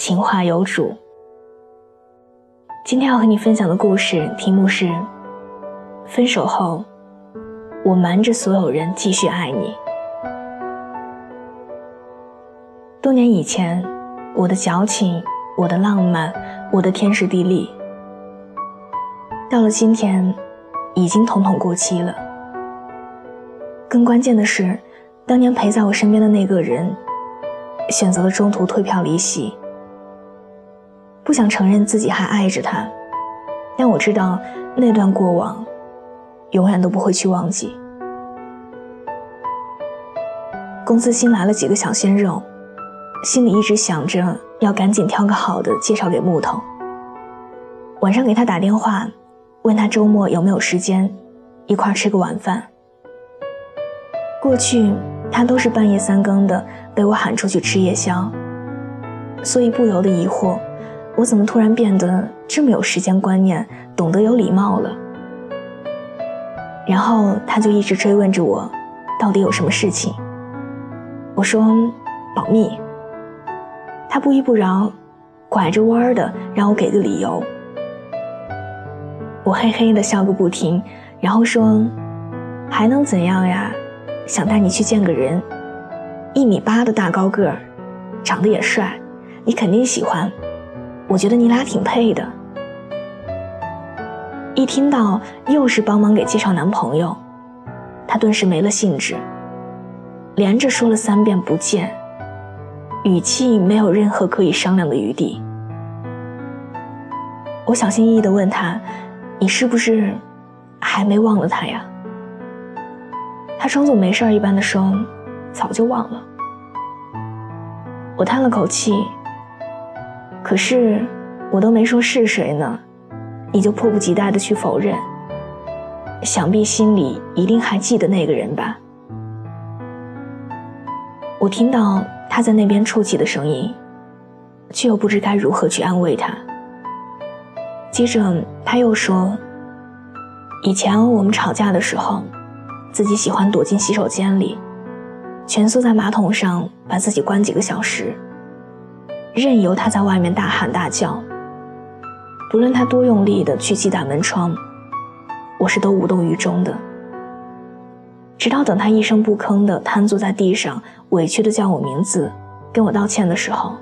情话有主。今天要和你分享的故事题目是：分手后，我瞒着所有人继续爱你。多年以前，我的矫情，我的浪漫，我的天时地利，到了今天，已经统统过期了。更关键的是，当年陪在我身边的那个人，选择了中途退票离席。不想承认自己还爱着他，但我知道那段过往，永远都不会去忘记。公司新来了几个小鲜肉，心里一直想着要赶紧挑个好的介绍给木头。晚上给他打电话，问他周末有没有时间，一块吃个晚饭。过去他都是半夜三更的被我喊出去吃夜宵，所以不由得疑惑。我怎么突然变得这么有时间观念，懂得有礼貌了？然后他就一直追问着我，到底有什么事情？我说保密。他不依不饶，拐着弯儿的让我给个理由。我嘿嘿的笑个不停，然后说还能怎样呀？想带你去见个人，一米八的大高个儿，长得也帅，你肯定喜欢。我觉得你俩挺配的。一听到又是帮忙给介绍男朋友，他顿时没了兴致，连着说了三遍不见，语气没有任何可以商量的余地。我小心翼翼地问他：“你是不是还没忘了他呀？”他装作没事一般的说：“早就忘了。”我叹了口气。可是，我都没说是谁呢，你就迫不及待的去否认。想必心里一定还记得那个人吧？我听到他在那边啜泣的声音，却又不知该如何去安慰他。接着他又说：“以前我们吵架的时候，自己喜欢躲进洗手间里，蜷缩在马桶上，把自己关几个小时。”任由他在外面大喊大叫，不论他多用力的去击打门窗，我是都无动于衷的。直到等他一声不吭的瘫坐在地上，委屈的叫我名字，跟我道歉的时候，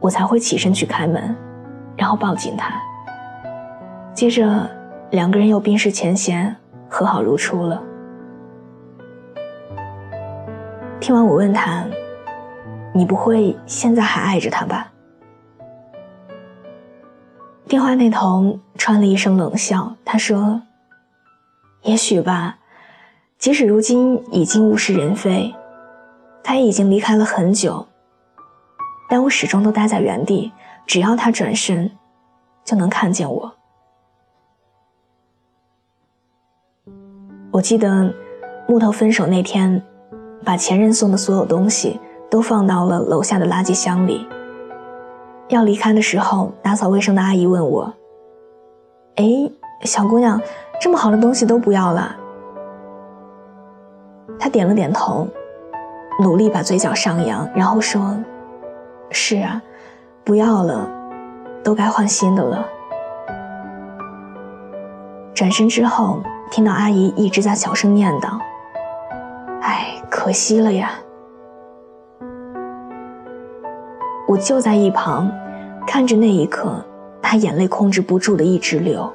我才会起身去开门，然后抱紧他。接着，两个人又冰释前嫌，和好如初了。听完我问他。你不会现在还爱着他吧？电话那头传了一声冷笑，他说：“也许吧，即使如今已经物是人非，他已经离开了很久，但我始终都待在原地，只要他转身，就能看见我。”我记得木头分手那天，把前任送的所有东西。都放到了楼下的垃圾箱里。要离开的时候，打扫卫生的阿姨问我：“哎，小姑娘，这么好的东西都不要了？”她点了点头，努力把嘴角上扬，然后说：“是啊，不要了，都该换新的了。”转身之后，听到阿姨一直在小声念叨：“哎，可惜了呀。”我就在一旁，看着那一刻，他眼泪控制不住的一直流。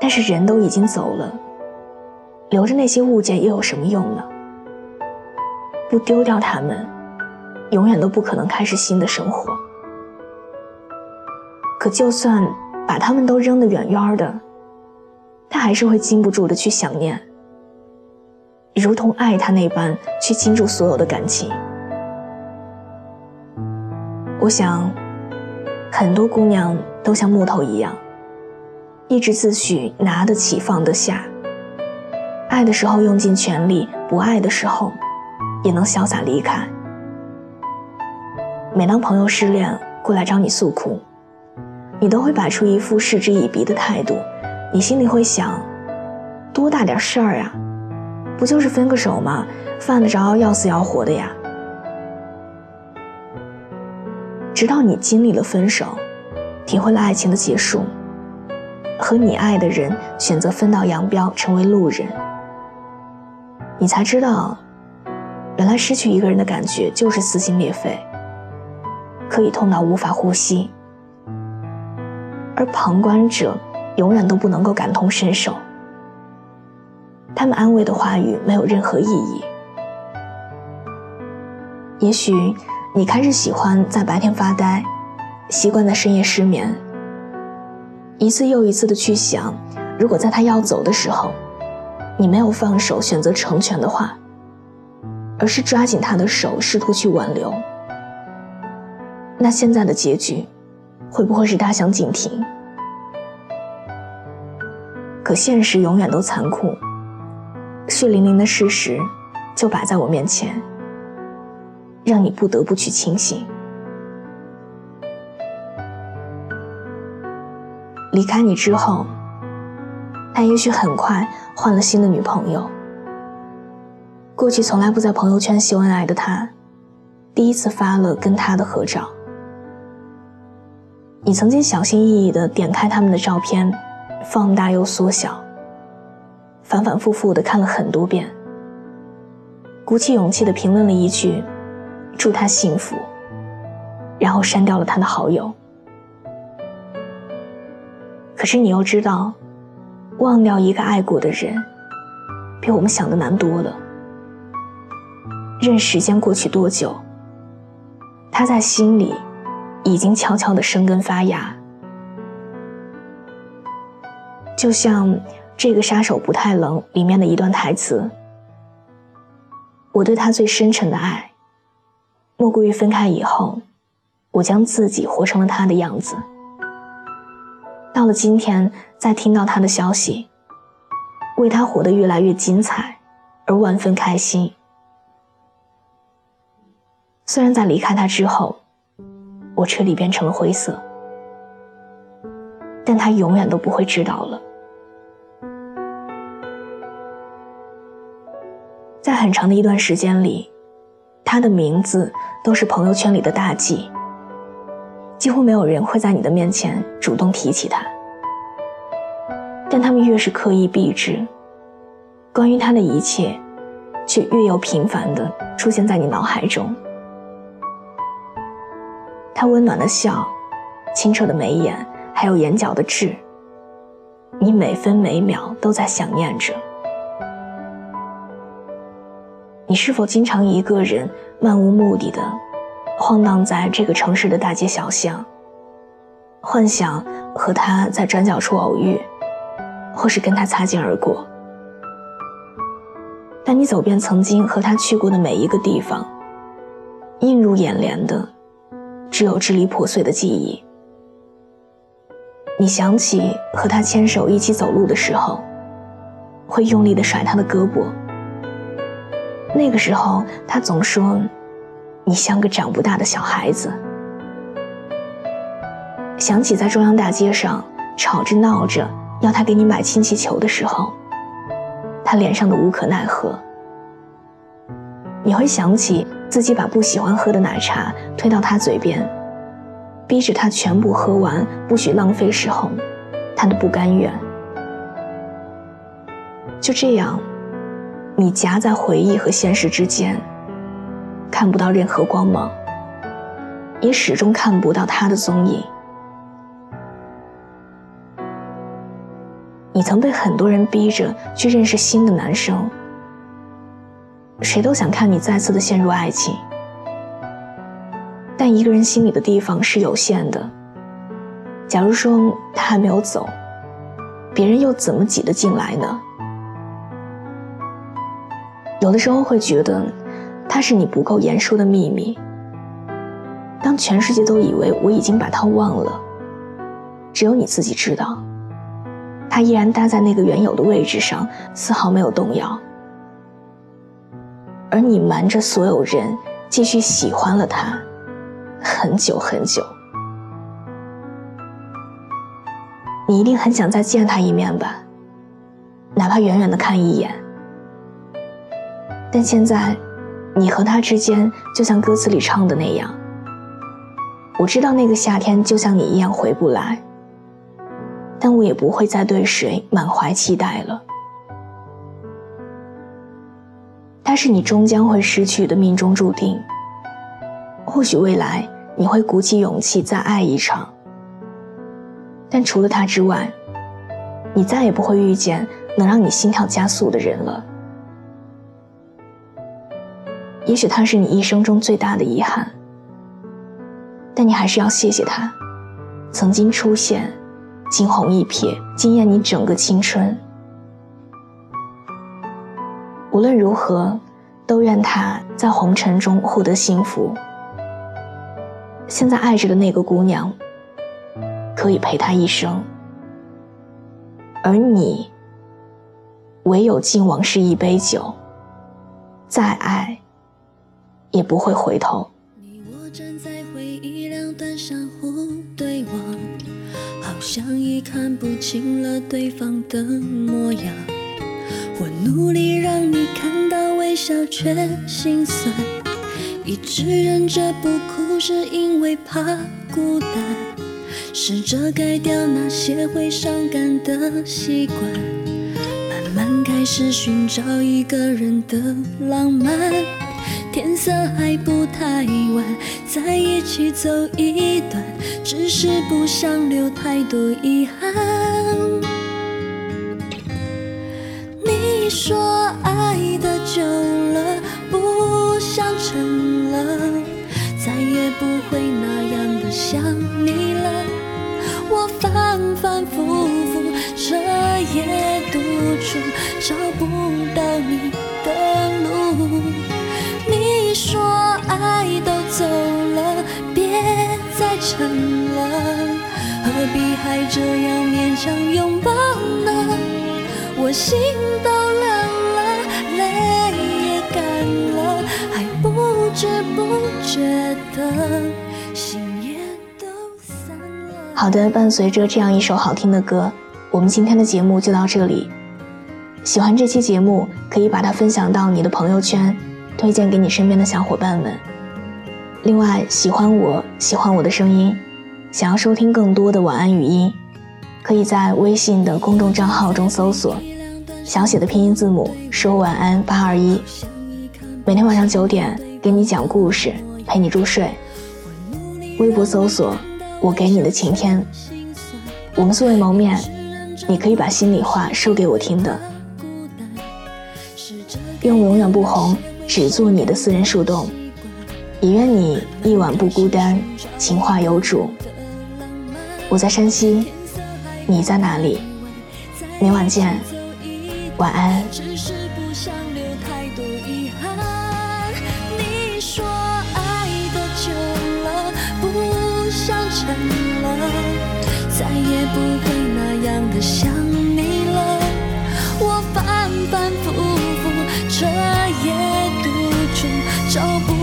但是人都已经走了，留着那些物件又有什么用呢？不丢掉它们，永远都不可能开始新的生活。可就算把它们都扔得远远的，他还是会禁不住的去想念，如同爱他那般去倾注所有的感情。我想，很多姑娘都像木头一样，一直自诩拿得起放得下，爱的时候用尽全力，不爱的时候也能潇洒离开。每当朋友失恋过来找你诉苦，你都会摆出一副嗤之以鼻的态度，你心里会想：多大点事儿啊，不就是分个手吗？犯得着要死要活的呀？直到你经历了分手，体会了爱情的结束，和你爱的人选择分道扬镳，成为路人，你才知道，原来失去一个人的感觉就是撕心裂肺。可以痛到无法呼吸，而旁观者永远都不能够感同身受。他们安慰的话语没有任何意义。也许你开始喜欢在白天发呆，习惯在深夜失眠，一次又一次的去想，如果在他要走的时候，你没有放手选择成全的话，而是抓紧他的手试图去挽留。那现在的结局，会不会是大相径庭？可现实永远都残酷，血淋淋的事实就摆在我面前，让你不得不去清醒。离开你之后，他也许很快换了新的女朋友。过去从来不在朋友圈秀恩爱的他，第一次发了跟他的合照。你曾经小心翼翼地点开他们的照片，放大又缩小，反反复复地看了很多遍，鼓起勇气地评论了一句“祝他幸福”，然后删掉了他的好友。可是你又知道，忘掉一个爱过的人，比我们想的难多了。任时间过去多久，他在心里。已经悄悄的生根发芽，就像《这个杀手不太冷》里面的一段台词：“我对他最深沉的爱，莫过于分开以后，我将自己活成了他的样子。到了今天，再听到他的消息，为他活得越来越精彩，而万分开心。虽然在离开他之后。”我彻底变成了灰色，但他永远都不会知道了。在很长的一段时间里，他的名字都是朋友圈里的大忌，几乎没有人会在你的面前主动提起他。但他们越是刻意避之，关于他的一切，却越有频繁的出现在你脑海中。他温暖的笑，清澈的眉眼，还有眼角的痣，你每分每秒都在想念着。你是否经常一个人漫无目的的晃荡在这个城市的大街小巷，幻想和他在转角处偶遇，或是跟他擦肩而过？但你走遍曾经和他去过的每一个地方，映入眼帘的。只有支离破碎的记忆。你想起和他牵手一起走路的时候，会用力的甩他的胳膊。那个时候，他总说：“你像个长不大的小孩子。”想起在中央大街上吵着闹着要他给你买氢气球的时候，他脸上的无可奈何。你会想起。自己把不喜欢喝的奶茶推到他嘴边，逼着他全部喝完，不许浪费时候，他的不甘愿。就这样，你夹在回忆和现实之间，看不到任何光芒，也始终看不到他的踪影。你曾被很多人逼着去认识新的男生。谁都想看你再次的陷入爱情，但一个人心里的地方是有限的。假如说他还没有走，别人又怎么挤得进来呢？有的时候会觉得，他是你不够言说的秘密，当全世界都以为我已经把他忘了，只有你自己知道，他依然待在那个原有的位置上，丝毫没有动摇。而你瞒着所有人，继续喜欢了他，很久很久。你一定很想再见他一面吧，哪怕远远的看一眼。但现在，你和他之间就像歌词里唱的那样。我知道那个夏天就像你一样回不来，但我也不会再对谁满怀期待了。他是你终将会失去的命中注定。或许未来你会鼓起勇气再爱一场，但除了他之外，你再也不会遇见能让你心跳加速的人了。也许他是你一生中最大的遗憾。但你还是要谢谢他，曾经出现，惊鸿一瞥，惊艳你整个青春。无论如何，都愿他在红尘中获得幸福。现在爱着的那个姑娘，可以陪他一生，而你，唯有敬往事一杯酒，再爱，也不会回头。你我站在回忆两端相互对望，好像已看不清了对方的模样，我努力让你看到微笑，却心酸。一直忍着不哭，是因为怕孤单。试着改掉那些会伤感的习惯，慢慢开始寻找一个人的浪漫。天色还不太晚，在一起走一段，只是不想留太多遗憾。你说爱的久了，不想沉了，再也不会那样的想你了。我反反复复，彻夜独处，找不到你的再撑了，何必还这样勉强拥抱呢？我心都凉了，泪也干了，还不知不觉的心也都散了。好的，伴随着这样一首好听的歌，我们今天的节目就到这里。喜欢这期节目，可以把它分享到你的朋友圈。推荐给你身边的小伙伴们。另外，喜欢我喜欢我的声音，想要收听更多的晚安语音，可以在微信的公众账号中搜索小写的拼音字母说晚安八二一，每天晚上九点给你讲故事，陪你入睡。微博搜索我给你的晴天，我们素未谋面，你可以把心里话说给我听的。愿我永远不红。只做你的私人树洞，也愿你一晚不孤单，情话有主。我在山西，你在哪里？明晚见，晚安。再也不会那样的想你了，我反反复复，彻夜。找不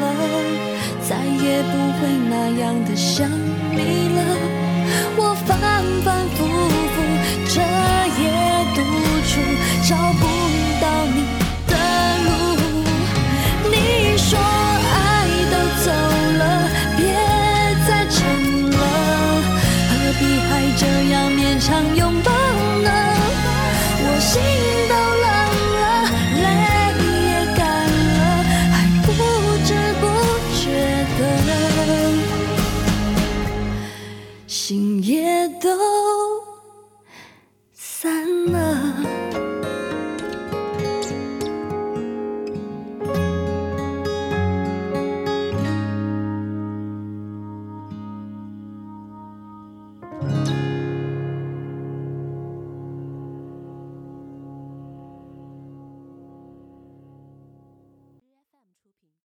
了，再也不会那样的想你了。我反反复复，彻夜独处，找不。